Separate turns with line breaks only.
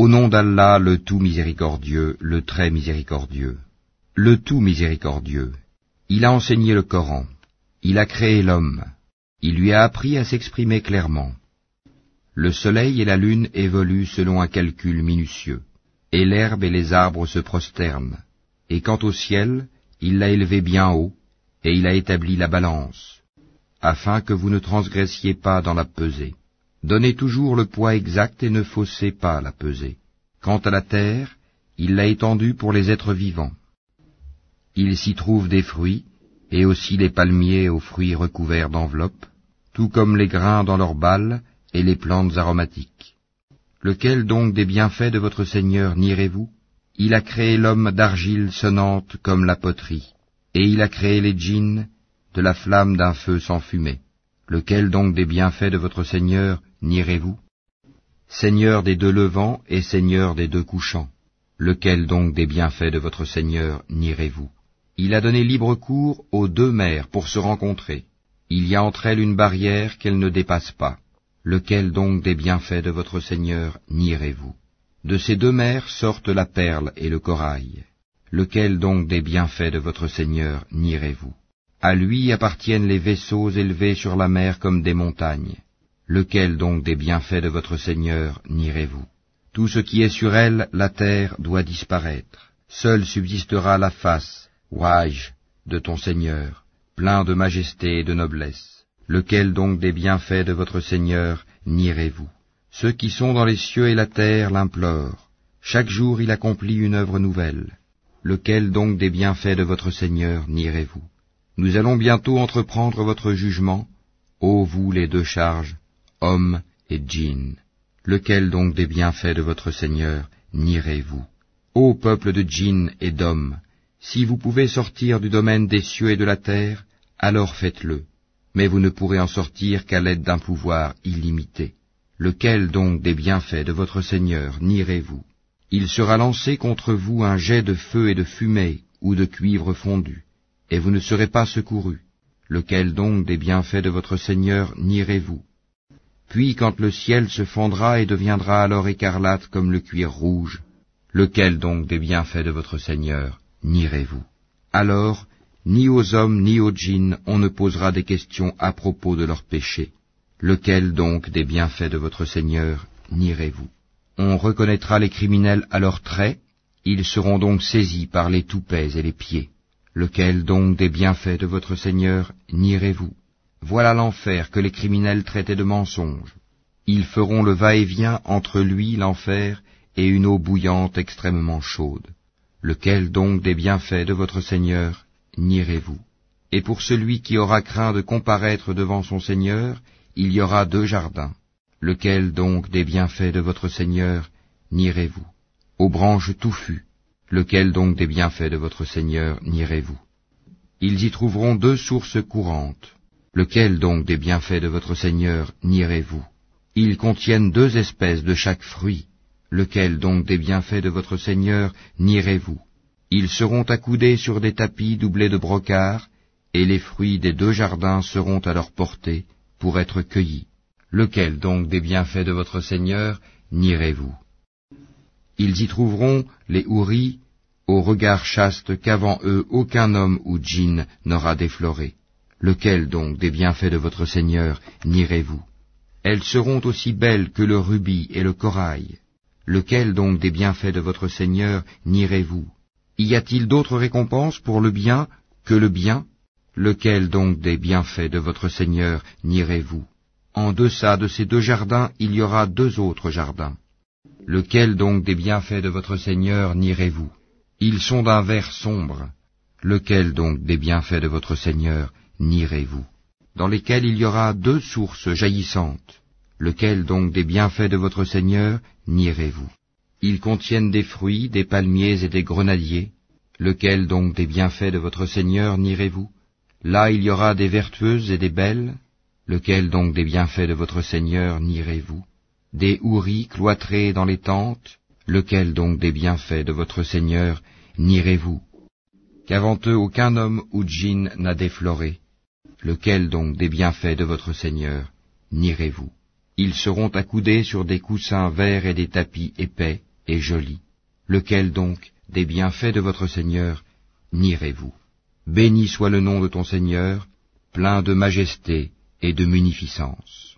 Au nom d'Allah, le tout miséricordieux, le très miséricordieux. Le tout miséricordieux. Il a enseigné le Coran. Il a créé l'homme. Il lui a appris à s'exprimer clairement. Le soleil et la lune évoluent selon un calcul minutieux, et l'herbe et les arbres se prosternent. Et quant au ciel, il l'a élevé bien haut, et il a établi la balance, afin que vous ne transgressiez pas dans la pesée. Donnez toujours le poids exact et ne faussez pas la pesée. Quant à la terre, il l'a étendue pour les êtres vivants. Il s'y trouve des fruits, et aussi des palmiers aux fruits recouverts d'enveloppes, tout comme les grains dans leurs balles et les plantes aromatiques. Lequel donc des bienfaits de votre Seigneur nierez-vous? Il a créé l'homme d'argile sonnante comme la poterie, et il a créé les djinns de la flamme d'un feu sans fumée. Lequel donc des bienfaits de votre Seigneur nierez-vous? Seigneur des deux levants et Seigneur des deux couchants, lequel donc des bienfaits de votre Seigneur nierez-vous? Il a donné libre cours aux deux mers pour se rencontrer. Il y a entre elles une barrière qu'elles ne dépassent pas. Lequel donc des bienfaits de votre Seigneur nierez-vous? De ces deux mers sortent la perle et le corail. Lequel donc des bienfaits de votre Seigneur nierez-vous? À lui appartiennent les vaisseaux élevés sur la mer comme des montagnes. Lequel donc des bienfaits de votre Seigneur nierez-vous? Tout ce qui est sur elle, la terre, doit disparaître. Seule subsistera la face, Waj, de ton Seigneur, plein de majesté et de noblesse. Lequel donc des bienfaits de votre Seigneur nierez-vous? Ceux qui sont dans les cieux et la terre l'implorent. Chaque jour il accomplit une œuvre nouvelle. Lequel donc des bienfaits de votre Seigneur nierez-vous? Nous allons bientôt entreprendre votre jugement, ô vous les deux charges, hommes et djinns. Lequel donc des bienfaits de votre Seigneur nierez-vous? Ô peuple de djinns et d'hommes, si vous pouvez sortir du domaine des cieux et de la terre, alors faites-le, mais vous ne pourrez en sortir qu'à l'aide d'un pouvoir illimité. Lequel donc des bienfaits de votre Seigneur nierez-vous? Il sera lancé contre vous un jet de feu et de fumée ou de cuivre fondu et vous ne serez pas secourus. Lequel donc des bienfaits de votre Seigneur nierez-vous? Puis quand le ciel se fondra et deviendra alors écarlate comme le cuir rouge, lequel donc des bienfaits de votre Seigneur nierez-vous? Alors, ni aux hommes ni aux djinns on ne posera des questions à propos de leurs péchés. Lequel donc des bienfaits de votre Seigneur nierez-vous? On reconnaîtra les criminels à leurs traits, ils seront donc saisis par les toupets et les pieds. Lequel donc des bienfaits de votre Seigneur nierez-vous? Voilà l'enfer que les criminels traitaient de mensonge. Ils feront le va-et-vient entre lui, l'enfer, et une eau bouillante extrêmement chaude. Lequel donc des bienfaits de votre Seigneur nierez-vous? Et pour celui qui aura craint de comparaître devant son Seigneur, il y aura deux jardins. Lequel donc des bienfaits de votre Seigneur nierez-vous? Aux branches touffues, Lequel donc des bienfaits de votre Seigneur nierez-vous? Ils y trouveront deux sources courantes. Lequel donc des bienfaits de votre Seigneur nierez-vous? Ils contiennent deux espèces de chaque fruit. Lequel donc des bienfaits de votre Seigneur nierez-vous? Ils seront accoudés sur des tapis doublés de brocart, et les fruits des deux jardins seront à leur portée pour être cueillis. Lequel donc des bienfaits de votre Seigneur nierez-vous? Ils y trouveront les houris au regard chaste qu'avant eux aucun homme ou djinn n'aura défloré. Lequel donc des bienfaits de votre Seigneur nierez-vous Elles seront aussi belles que le rubis et le corail. Lequel donc des bienfaits de votre Seigneur nierez-vous Y a-t-il d'autres récompenses pour le bien que le bien? Lequel donc des bienfaits de votre Seigneur nierez-vous En deçà de ces deux jardins il y aura deux autres jardins. Lequel donc des bienfaits de votre Seigneur nierez-vous Ils sont d'un vert sombre. Lequel donc des bienfaits de votre Seigneur nierez-vous Dans lesquels il y aura deux sources jaillissantes. Lequel donc des bienfaits de votre Seigneur nierez-vous? Ils contiennent des fruits, des palmiers et des grenadiers. Lequel donc des bienfaits de votre Seigneur nierez-vous? Là il y aura des vertueuses et des belles. Lequel donc des bienfaits de votre Seigneur nierez-vous? Des houris cloîtrés dans les tentes, lequel donc des bienfaits de votre Seigneur nierez-vous? Qu'avant eux aucun homme ou djinn n'a défloré, lequel donc des bienfaits de votre Seigneur nierez-vous Ils seront accoudés sur des coussins verts et des tapis épais, et joli. Lequel donc des bienfaits de votre Seigneur nierez-vous Béni soit le nom de ton Seigneur, plein de majesté et de munificence.